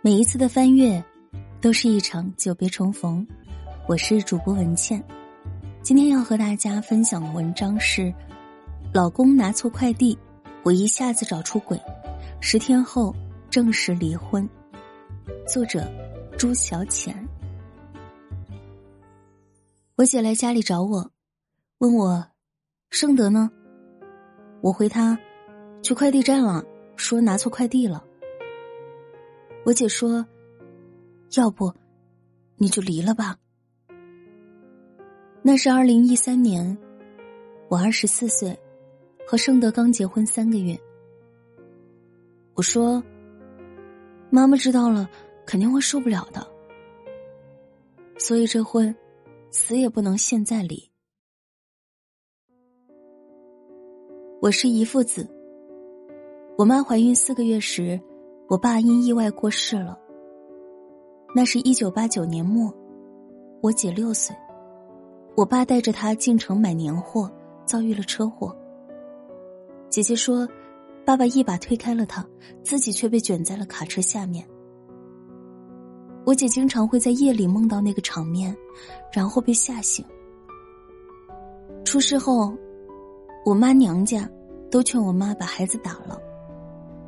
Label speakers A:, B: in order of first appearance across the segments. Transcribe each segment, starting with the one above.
A: 每一次的翻阅，都是一场久别重逢。我是主播文倩，今天要和大家分享的文章是：老公拿错快递，我一下子找出轨，十天后正式离婚。作者朱小浅。我姐来家里找我，问我盛德呢？我回她去快递站了，说拿错快递了。我姐说：“要不，你就离了吧。”那是二零一三年，我二十四岁，和盛德刚结婚三个月。我说：“妈妈知道了，肯定会受不了的。所以这婚，死也不能现在离。”我是姨父子。我妈怀孕四个月时。我爸因意外过世了。那是一九八九年末，我姐六岁，我爸带着她进城买年货，遭遇了车祸。姐姐说，爸爸一把推开了她，自己却被卷在了卡车下面。我姐经常会在夜里梦到那个场面，然后被吓醒。出事后，我妈娘家都劝我妈把孩子打了。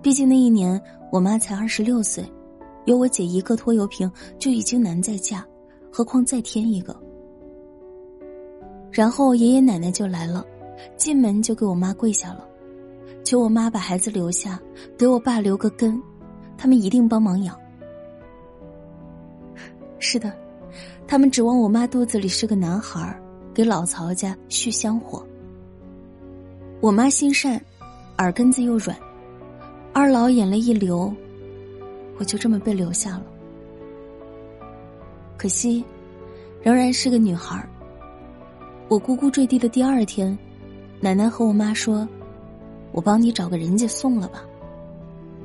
A: 毕竟那一年我妈才二十六岁，有我姐一个拖油瓶就已经难再嫁，何况再添一个。然后爷爷奶奶就来了，进门就给我妈跪下了，求我妈把孩子留下，给我爸留个根，他们一定帮忙养。是的，他们指望我妈肚子里是个男孩给老曹家续香火。我妈心善，耳根子又软。二老眼泪一流，我就这么被留下了。可惜，仍然是个女孩我姑姑坠地的第二天，奶奶和我妈说：“我帮你找个人家送了吧。”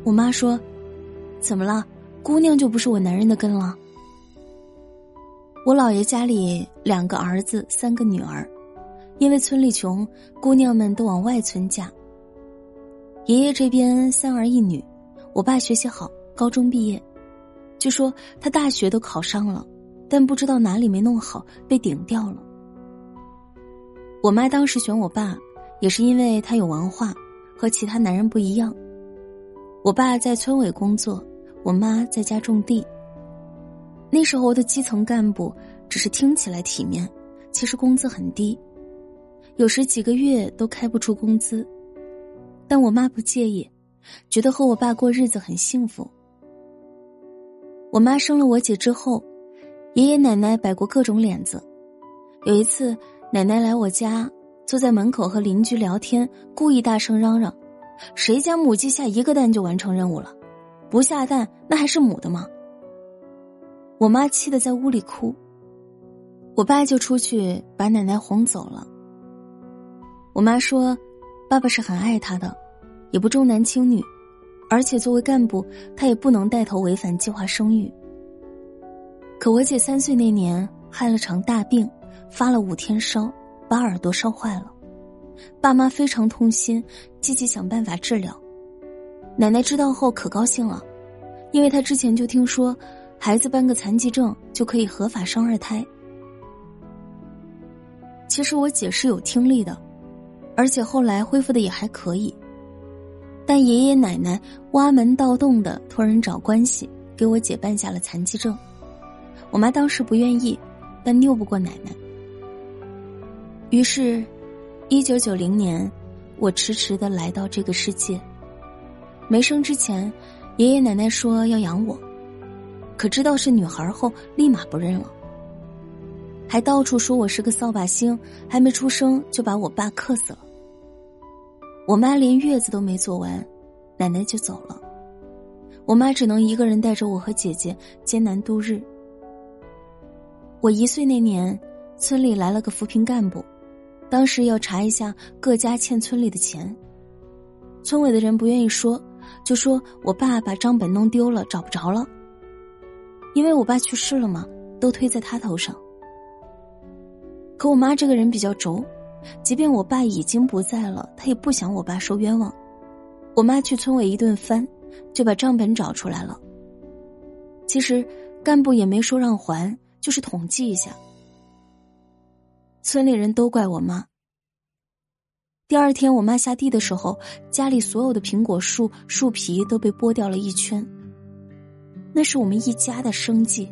A: 我妈说：“怎么了？姑娘就不是我男人的根了？”我姥爷家里两个儿子，三个女儿，因为村里穷，姑娘们都往外村嫁。爷爷这边三儿一女，我爸学习好，高中毕业，据说他大学都考上了，但不知道哪里没弄好，被顶掉了。我妈当时选我爸，也是因为他有文化，和其他男人不一样。我爸在村委工作，我妈在家种地。那时候的基层干部只是听起来体面，其实工资很低，有时几个月都开不出工资。但我妈不介意，觉得和我爸过日子很幸福。我妈生了我姐之后，爷爷奶奶摆过各种脸子。有一次，奶奶来我家，坐在门口和邻居聊天，故意大声嚷嚷：“谁家母鸡下一个蛋就完成任务了？不下蛋那还是母的吗？”我妈气得在屋里哭，我爸就出去把奶奶哄走了。我妈说。爸爸是很爱她的，也不重男轻女，而且作为干部，他也不能带头违反计划生育。可我姐三岁那年害了场大病，发了五天烧，把耳朵烧坏了，爸妈非常痛心，积极想办法治疗。奶奶知道后可高兴了，因为她之前就听说，孩子办个残疾证就可以合法生二胎。其实我姐是有听力的。而且后来恢复的也还可以，但爷爷奶奶挖门盗洞的托人找关系，给我姐办下了残疾证。我妈当时不愿意，但拗不过奶奶。于是，一九九零年，我迟迟的来到这个世界。没生之前，爷爷奶奶说要养我，可知道是女孩后，立马不认了。还到处说我是个扫把星，还没出生就把我爸克死了。我妈连月子都没做完，奶奶就走了。我妈只能一个人带着我和姐姐艰难度日。我一岁那年，村里来了个扶贫干部，当时要查一下各家欠村里的钱。村委的人不愿意说，就说我爸把账本弄丢了，找不着了。因为我爸去世了嘛，都推在他头上。可我妈这个人比较轴。即便我爸已经不在了，他也不想我爸受冤枉。我妈去村委一顿翻，就把账本找出来了。其实干部也没说让还，就是统计一下。村里人都怪我妈。第二天我妈下地的时候，家里所有的苹果树树皮都被剥掉了一圈。那是我们一家的生计，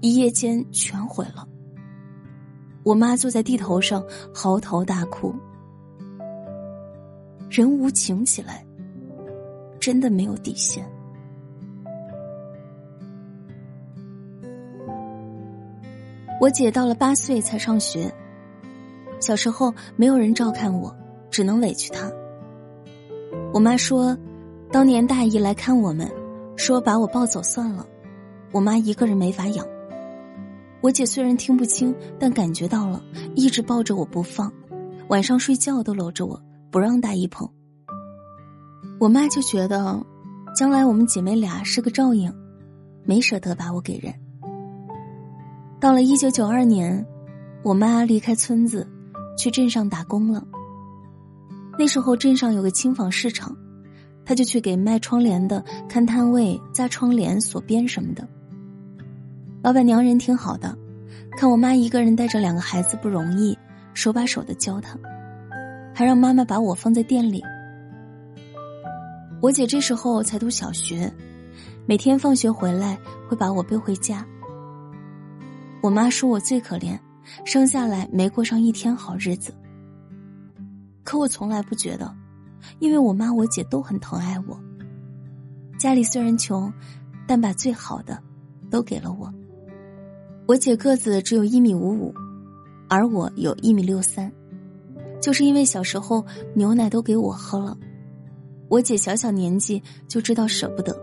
A: 一夜间全毁了。我妈坐在地头上嚎啕大哭。人无情起来，真的没有底线。我姐到了八岁才上学。小时候没有人照看我，只能委屈她。我妈说，当年大姨来看我们，说把我抱走算了，我妈一个人没法养。我姐虽然听不清，但感觉到了，一直抱着我不放，晚上睡觉都搂着我，不让大姨碰。我妈就觉得，将来我们姐妹俩是个照应，没舍得把我给人。到了一九九二年，我妈离开村子。去镇上打工了。那时候镇上有个轻纺市场，她就去给卖窗帘的看摊位、扎窗帘、锁边什么的。老板娘人挺好的，看我妈一个人带着两个孩子不容易，手把手的教她，还让妈妈把我放在店里。我姐这时候才读小学，每天放学回来会把我背回家。我妈说我最可怜。生下来没过上一天好日子，可我从来不觉得，因为我妈我姐都很疼爱我。家里虽然穷，但把最好的都给了我。我姐个子只有一米五五，而我有一米六三，就是因为小时候牛奶都给我喝了，我姐小小年纪就知道舍不得。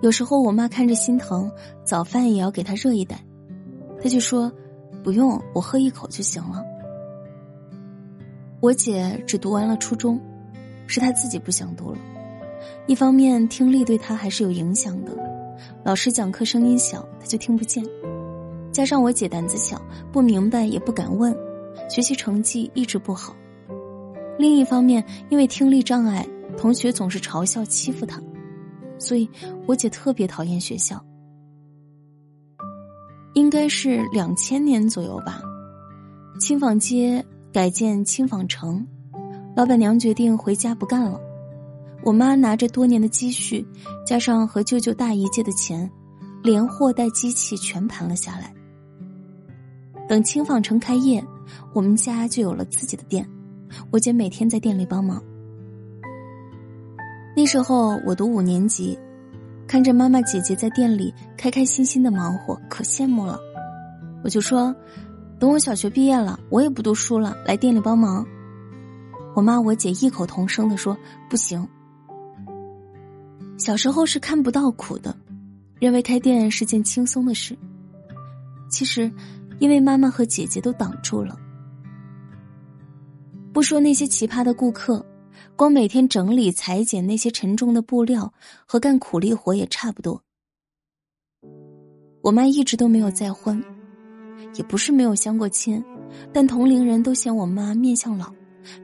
A: 有时候我妈看着心疼，早饭也要给她热一袋，她就说。不用，我喝一口就行了。我姐只读完了初中，是她自己不想读了。一方面听力对她还是有影响的，老师讲课声音小，她就听不见。加上我姐胆子小，不明白也不敢问，学习成绩一直不好。另一方面，因为听力障碍，同学总是嘲笑欺负她，所以我姐特别讨厌学校。应该是两千年左右吧，轻纺街改建轻纺城，老板娘决定回家不干了。我妈拿着多年的积蓄，加上和舅舅大姨借的钱，连货带机器全盘了下来。等轻纺城开业，我们家就有了自己的店，我姐每天在店里帮忙。那时候我读五年级。看着妈妈姐姐在店里开开心心的忙活，可羡慕了。我就说，等我小学毕业了，我也不读书了，来店里帮忙。我妈我姐异口同声的说：“不行。”小时候是看不到苦的，认为开店是件轻松的事。其实，因为妈妈和姐姐都挡住了。不说那些奇葩的顾客。光每天整理裁剪那些沉重的布料和干苦力活也差不多。我妈一直都没有再婚，也不是没有相过亲，但同龄人都嫌我妈面相老，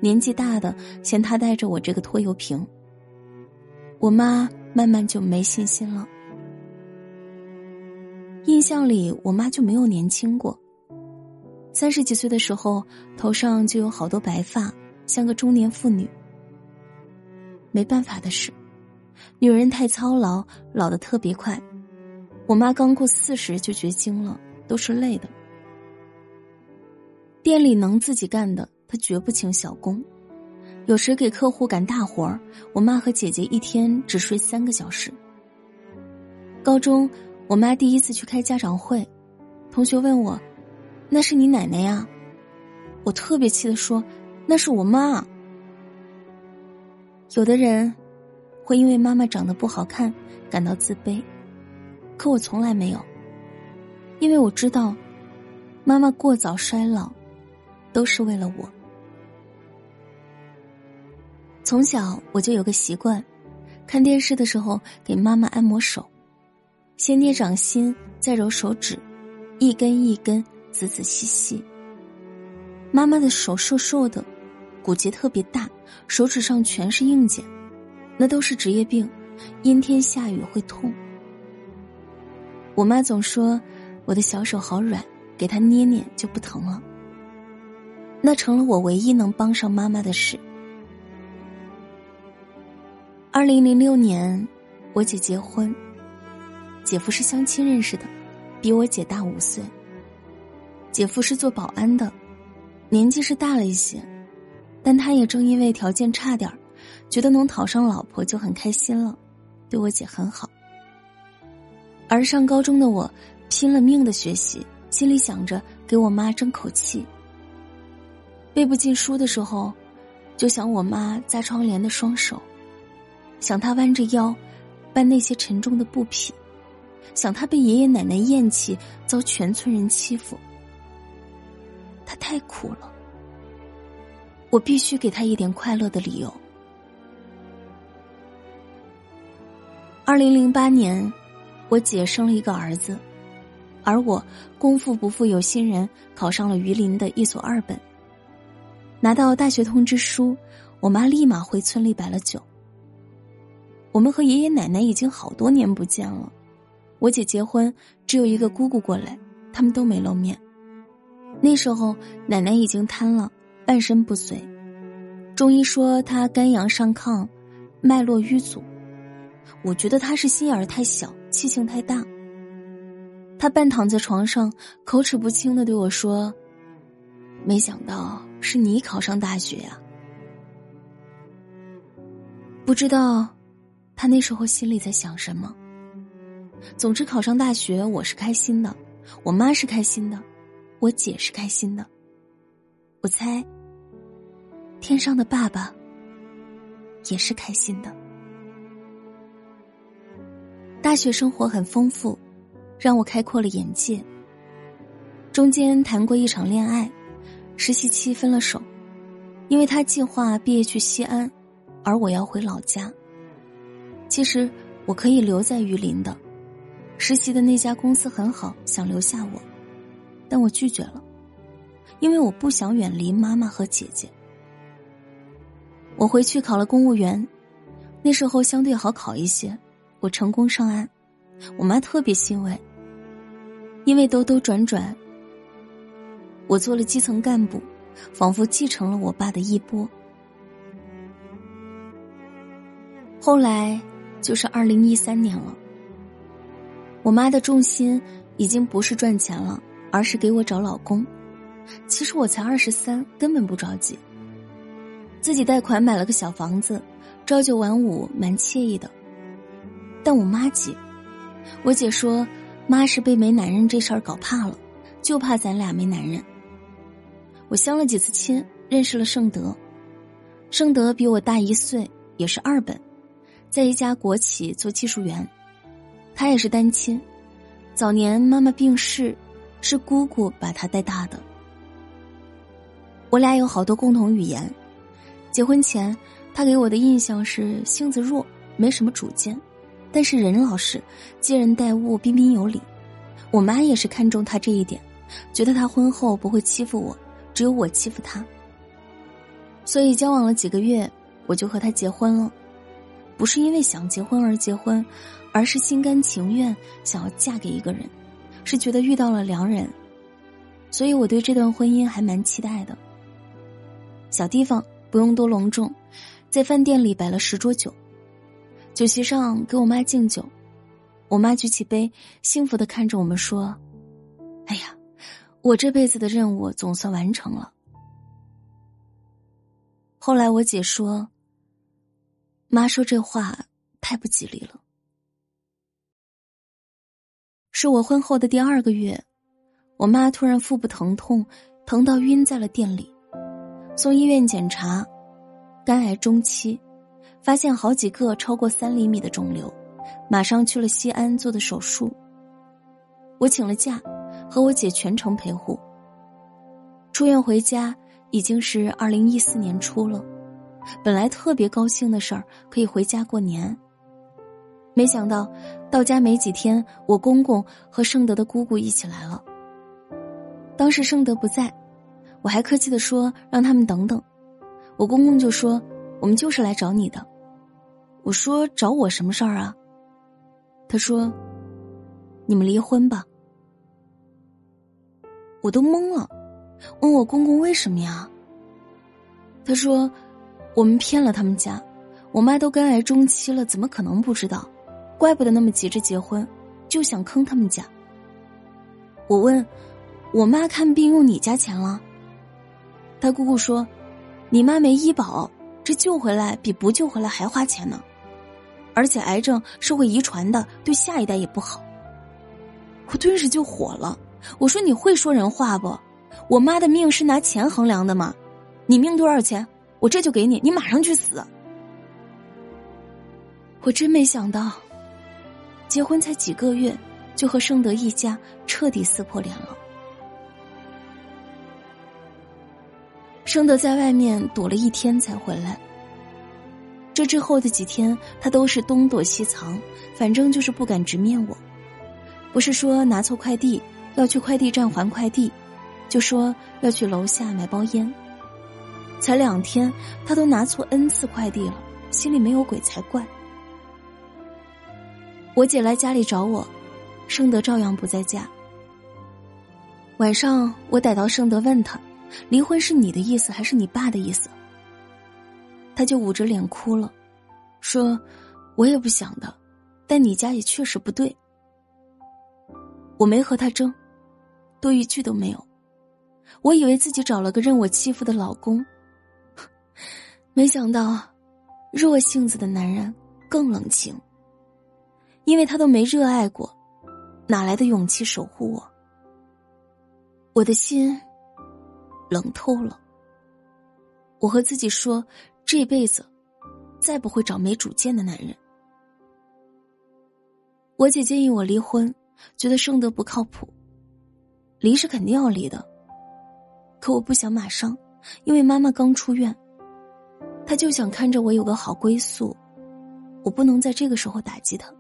A: 年纪大的嫌她带着我这个拖油瓶。我妈慢慢就没信心了。印象里，我妈就没有年轻过。三十几岁的时候，头上就有好多白发，像个中年妇女。没办法的事，女人太操劳，老得特别快。我妈刚过四十就绝经了，都是累的。店里能自己干的，她绝不请小工。有时给客户赶大活儿，我妈和姐姐一天只睡三个小时。高中，我妈第一次去开家长会，同学问我：“那是你奶奶呀？”我特别气的说：“那是我妈。”有的人会因为妈妈长得不好看感到自卑，可我从来没有，因为我知道，妈妈过早衰老，都是为了我。从小我就有个习惯，看电视的时候给妈妈按摩手，先捏掌心，再揉手指，一根一根，仔仔细细。妈妈的手瘦瘦的。骨节特别大，手指上全是硬茧，那都是职业病，阴天下雨会痛。我妈总说我的小手好软，给她捏捏就不疼了。那成了我唯一能帮上妈妈的事。二零零六年，我姐结婚，姐夫是相亲认识的，比我姐大五岁。姐夫是做保安的，年纪是大了一些，但他也正因为条件差点儿，觉得能讨上老婆就很开心了，对我姐很好。而上高中的我，拼了命的学习，心里想着给我妈争口气。背不进书的时候，就想我妈扎窗帘的双手，想她弯着腰搬那些沉重的布匹，想她被爷爷奶奶厌弃，遭全村人欺负。太苦了，我必须给他一点快乐的理由。二零零八年，我姐生了一个儿子，而我功夫不负有心人，考上了榆林的一所二本。拿到大学通知书，我妈立马回村里摆了酒。我们和爷爷奶奶已经好多年不见了，我姐结婚，只有一个姑姑过来，他们都没露面。那时候，奶奶已经瘫了，半身不遂。中医说她肝阳上亢，脉络瘀阻。我觉得她是心眼儿太小，气性太大。她半躺在床上，口齿不清的对我说：“没想到是你考上大学呀。”不知道，他那时候心里在想什么。总之，考上大学，我是开心的，我妈是开心的。我姐是开心的，我猜，天上的爸爸也是开心的。大学生活很丰富，让我开阔了眼界。中间谈过一场恋爱，实习期分了手，因为他计划毕业去西安，而我要回老家。其实我可以留在榆林的，实习的那家公司很好，想留下我。但我拒绝了，因为我不想远离妈妈和姐姐。我回去考了公务员，那时候相对好考一些，我成功上岸，我妈特别欣慰。因为兜兜转转，我做了基层干部，仿佛继承了我爸的衣钵。后来就是二零一三年了，我妈的重心已经不是赚钱了。而是给我找老公，其实我才二十三，根本不着急。自己贷款买了个小房子，朝九晚五，蛮惬意的。但我妈急，我姐说，妈是被没男人这事儿搞怕了，就怕咱俩没男人。我相了几次亲，认识了盛德，盛德比我大一岁，也是二本，在一家国企做技术员，他也是单亲，早年妈妈病逝。是姑姑把他带大的，我俩有好多共同语言。结婚前，他给我的印象是性子弱，没什么主见，但是人老实，接人待物彬彬有礼。我妈也是看中他这一点，觉得他婚后不会欺负我，只有我欺负他。所以交往了几个月，我就和他结婚了，不是因为想结婚而结婚，而是心甘情愿想要嫁给一个人。是觉得遇到了良人，所以我对这段婚姻还蛮期待的。小地方不用多隆重，在饭店里摆了十桌酒，酒席上给我妈敬酒，我妈举起杯，幸福的看着我们说：“哎呀，我这辈子的任务总算完成了。”后来我姐说：“妈说这话太不吉利了。”是我婚后的第二个月，我妈突然腹部疼痛，疼到晕在了店里，送医院检查，肝癌中期，发现好几个超过三厘米的肿瘤，马上去了西安做的手术。我请了假，和我姐全程陪护。出院回家已经是二零一四年初了，本来特别高兴的事儿，可以回家过年。没想到，到家没几天，我公公和盛德的姑姑一起来了。当时盛德不在，我还客气的说让他们等等。我公公就说：“我们就是来找你的。”我说：“找我什么事儿啊？”他说：“你们离婚吧。”我都懵了，问我公公为什么呀？他说：“我们骗了他们家，我妈都肝癌中期了，怎么可能不知道？怪不得那么急着结婚，就想坑他们家。”我问：“我妈看病用你家钱了？”他姑姑说：“你妈没医保，这救回来比不救回来还花钱呢，而且癌症是会遗传的，对下一代也不好。”我顿时就火了，我说：“你会说人话不？我妈的命是拿钱衡量的吗？”你命多少钱？我这就给你，你马上去死！我真没想到，结婚才几个月，就和盛德一家彻底撕破脸了。盛德在外面躲了一天才回来，这之后的几天，他都是东躲西藏，反正就是不敢直面我。不是说拿错快递要去快递站还快递，就说要去楼下买包烟。才两天，他都拿错 n 次快递了，心里没有鬼才怪。我姐来家里找我，盛德照样不在家。晚上我逮到盛德，问他：“离婚是你的意思还是你爸的意思？”他就捂着脸哭了，说：“我也不想的，但你家也确实不对。”我没和他争，多一句都没有。我以为自己找了个任我欺负的老公。没想到，弱性子的男人更冷情。因为他都没热爱过，哪来的勇气守护我？我的心冷透了。我和自己说，这辈子再不会找没主见的男人。我姐建议我离婚，觉得盛德不靠谱。离是肯定要离的，可我不想马上，因为妈妈刚出院。他就想看着我有个好归宿，我不能在这个时候打击他。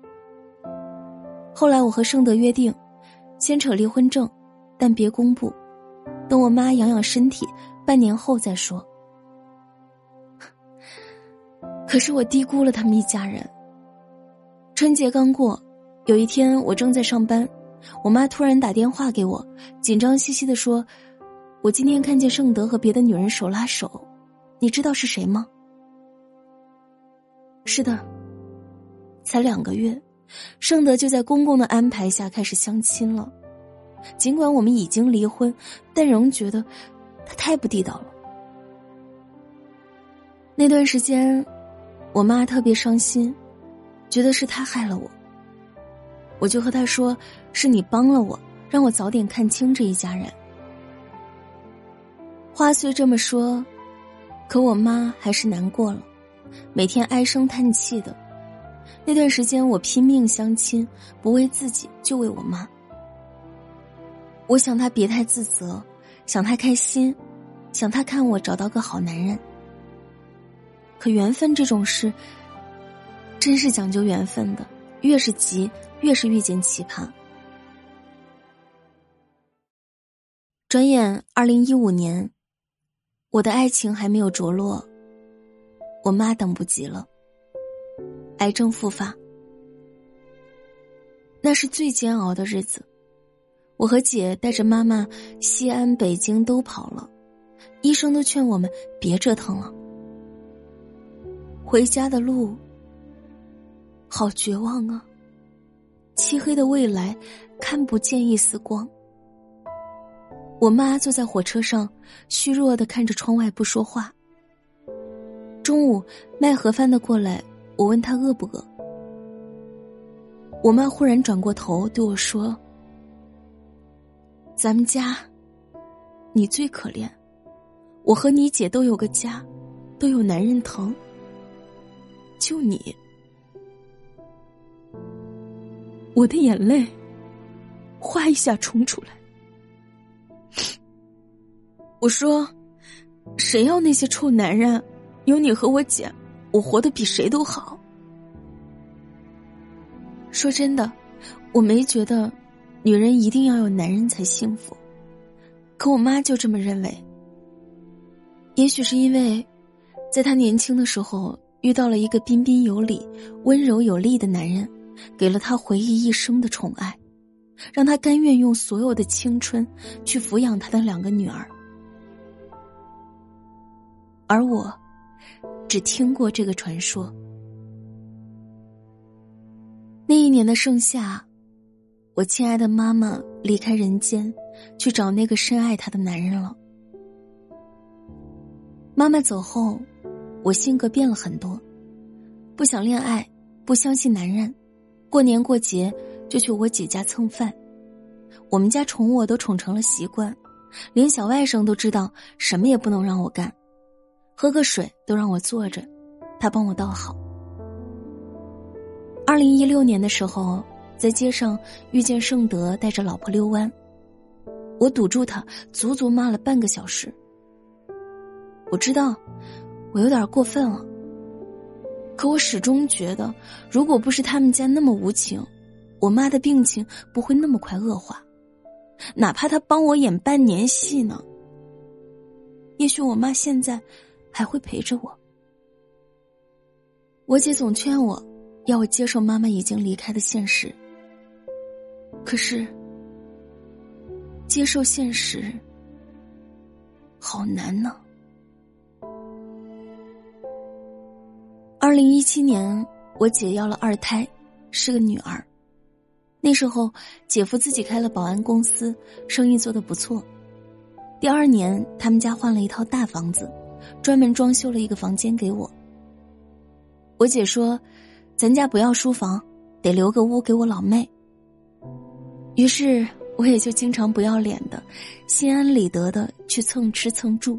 A: 后来我和盛德约定，先扯离婚证，但别公布，等我妈养养身体，半年后再说。可是我低估了他们一家人。春节刚过，有一天我正在上班，我妈突然打电话给我，紧张兮兮的说：“我今天看见盛德和别的女人手拉手，你知道是谁吗？”是的，才两个月，盛德就在公公的安排下开始相亲了。尽管我们已经离婚，但仍觉得他太不地道了。那段时间，我妈特别伤心，觉得是他害了我。我就和他说：“是你帮了我，让我早点看清这一家人。”话虽这么说，可我妈还是难过了。每天唉声叹气的，那段时间我拼命相亲，不为自己，就为我妈。我想他别太自责，想她开心，想他看我找到个好男人。可缘分这种事，真是讲究缘分的，越是急，越是遇见奇葩。转眼二零一五年，我的爱情还没有着落。我妈等不及了，癌症复发，那是最煎熬的日子。我和姐带着妈妈，西安、北京都跑了，医生都劝我们别折腾了。回家的路，好绝望啊！漆黑的未来，看不见一丝光。我妈坐在火车上，虚弱的看着窗外，不说话。中午卖盒饭的过来，我问他饿不饿。我妈忽然转过头对我说：“咱们家，你最可怜，我和你姐都有个家，都有男人疼，就你。”我的眼泪哗一下冲出来。我说：“谁要那些臭男人？”有你和我姐，我活得比谁都好。说真的，我没觉得女人一定要有男人才幸福，可我妈就这么认为。也许是因为，在她年轻的时候遇到了一个彬彬有礼、温柔有力的男人，给了她回忆一生的宠爱，让她甘愿用所有的青春去抚养她的两个女儿。而我，只听过这个传说。那一年的盛夏，我亲爱的妈妈离开人间，去找那个深爱她的男人了。妈妈走后，我性格变了很多，不想恋爱，不相信男人，过年过节就去我姐家蹭饭。我们家宠我都宠成了习惯，连小外甥都知道什么也不能让我干，喝个水都让我坐着，他帮我倒好。二零一六年的时候，在街上遇见盛德带着老婆遛弯，我堵住他，足足骂了半个小时。我知道，我有点过分了。可我始终觉得，如果不是他们家那么无情，我妈的病情不会那么快恶化。哪怕他帮我演半年戏呢，也许我妈现在还会陪着我。我姐总劝我，要我接受妈妈已经离开的现实。可是，接受现实好难呢。二零一七年，我姐要了二胎，是个女儿。那时候，姐夫自己开了保安公司，生意做得不错。第二年，他们家换了一套大房子，专门装修了一个房间给我。我姐说：“咱家不要书房，得留个屋给我老妹。”于是，我也就经常不要脸的，心安理得的去蹭吃蹭住。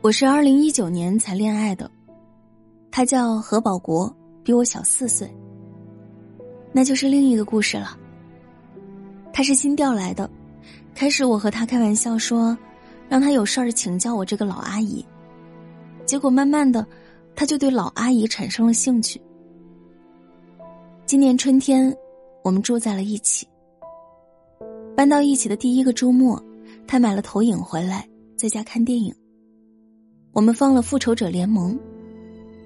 A: 我是二零一九年才恋爱的，他叫何保国，比我小四岁。那就是另一个故事了。他是新调来的，开始我和他开玩笑说，让他有事儿请教我这个老阿姨。结果慢慢的，他就对老阿姨产生了兴趣。今年春天，我们住在了一起。搬到一起的第一个周末，他买了投影回来，在家看电影。我们放了《复仇者联盟》，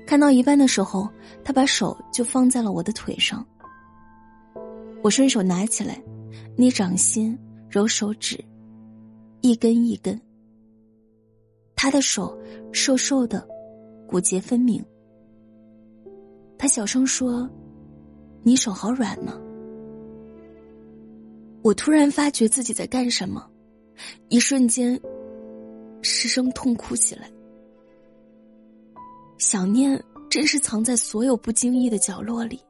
A: 看到一半的时候，他把手就放在了我的腿上。我顺手拿起来，捏掌心，揉手指，一根一根。他的手瘦瘦的，骨节分明。他小声说：“你手好软呢。”我突然发觉自己在干什么，一瞬间失声痛哭起来。想念真是藏在所有不经意的角落里，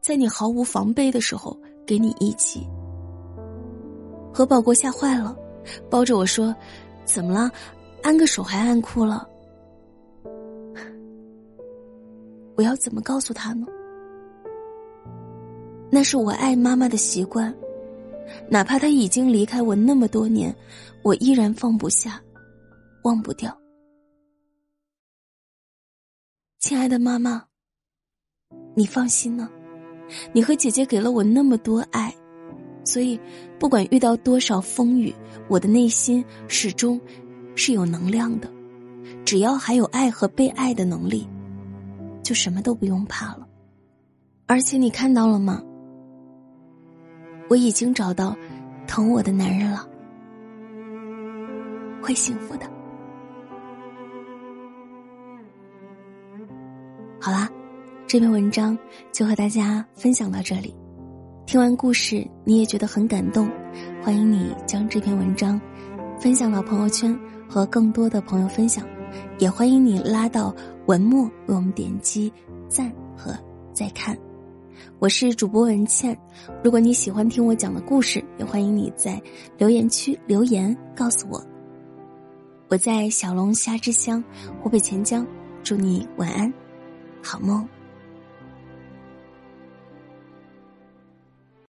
A: 在你毫无防备的时候给你一击。何宝国吓坏了，抱着我说：“怎么了？安个手还按哭了？”我要怎么告诉他呢？那是我爱妈妈的习惯，哪怕他已经离开我那么多年，我依然放不下，忘不掉。亲爱的妈妈，你放心呢，你和姐姐给了我那么多爱，所以不管遇到多少风雨，我的内心始终是有能量的。只要还有爱和被爱的能力，就什么都不用怕了。而且你看到了吗？我已经找到疼我的男人了，会幸福的。好啦，这篇文章就和大家分享到这里。听完故事，你也觉得很感动，欢迎你将这篇文章分享到朋友圈，和更多的朋友分享。也欢迎你拉到文末为我们点击赞和再看。我是主播文倩，如果你喜欢听我讲的故事，也欢迎你在留言区留言告诉我。我在小龙虾之乡湖北潜江，祝你晚安。好梦。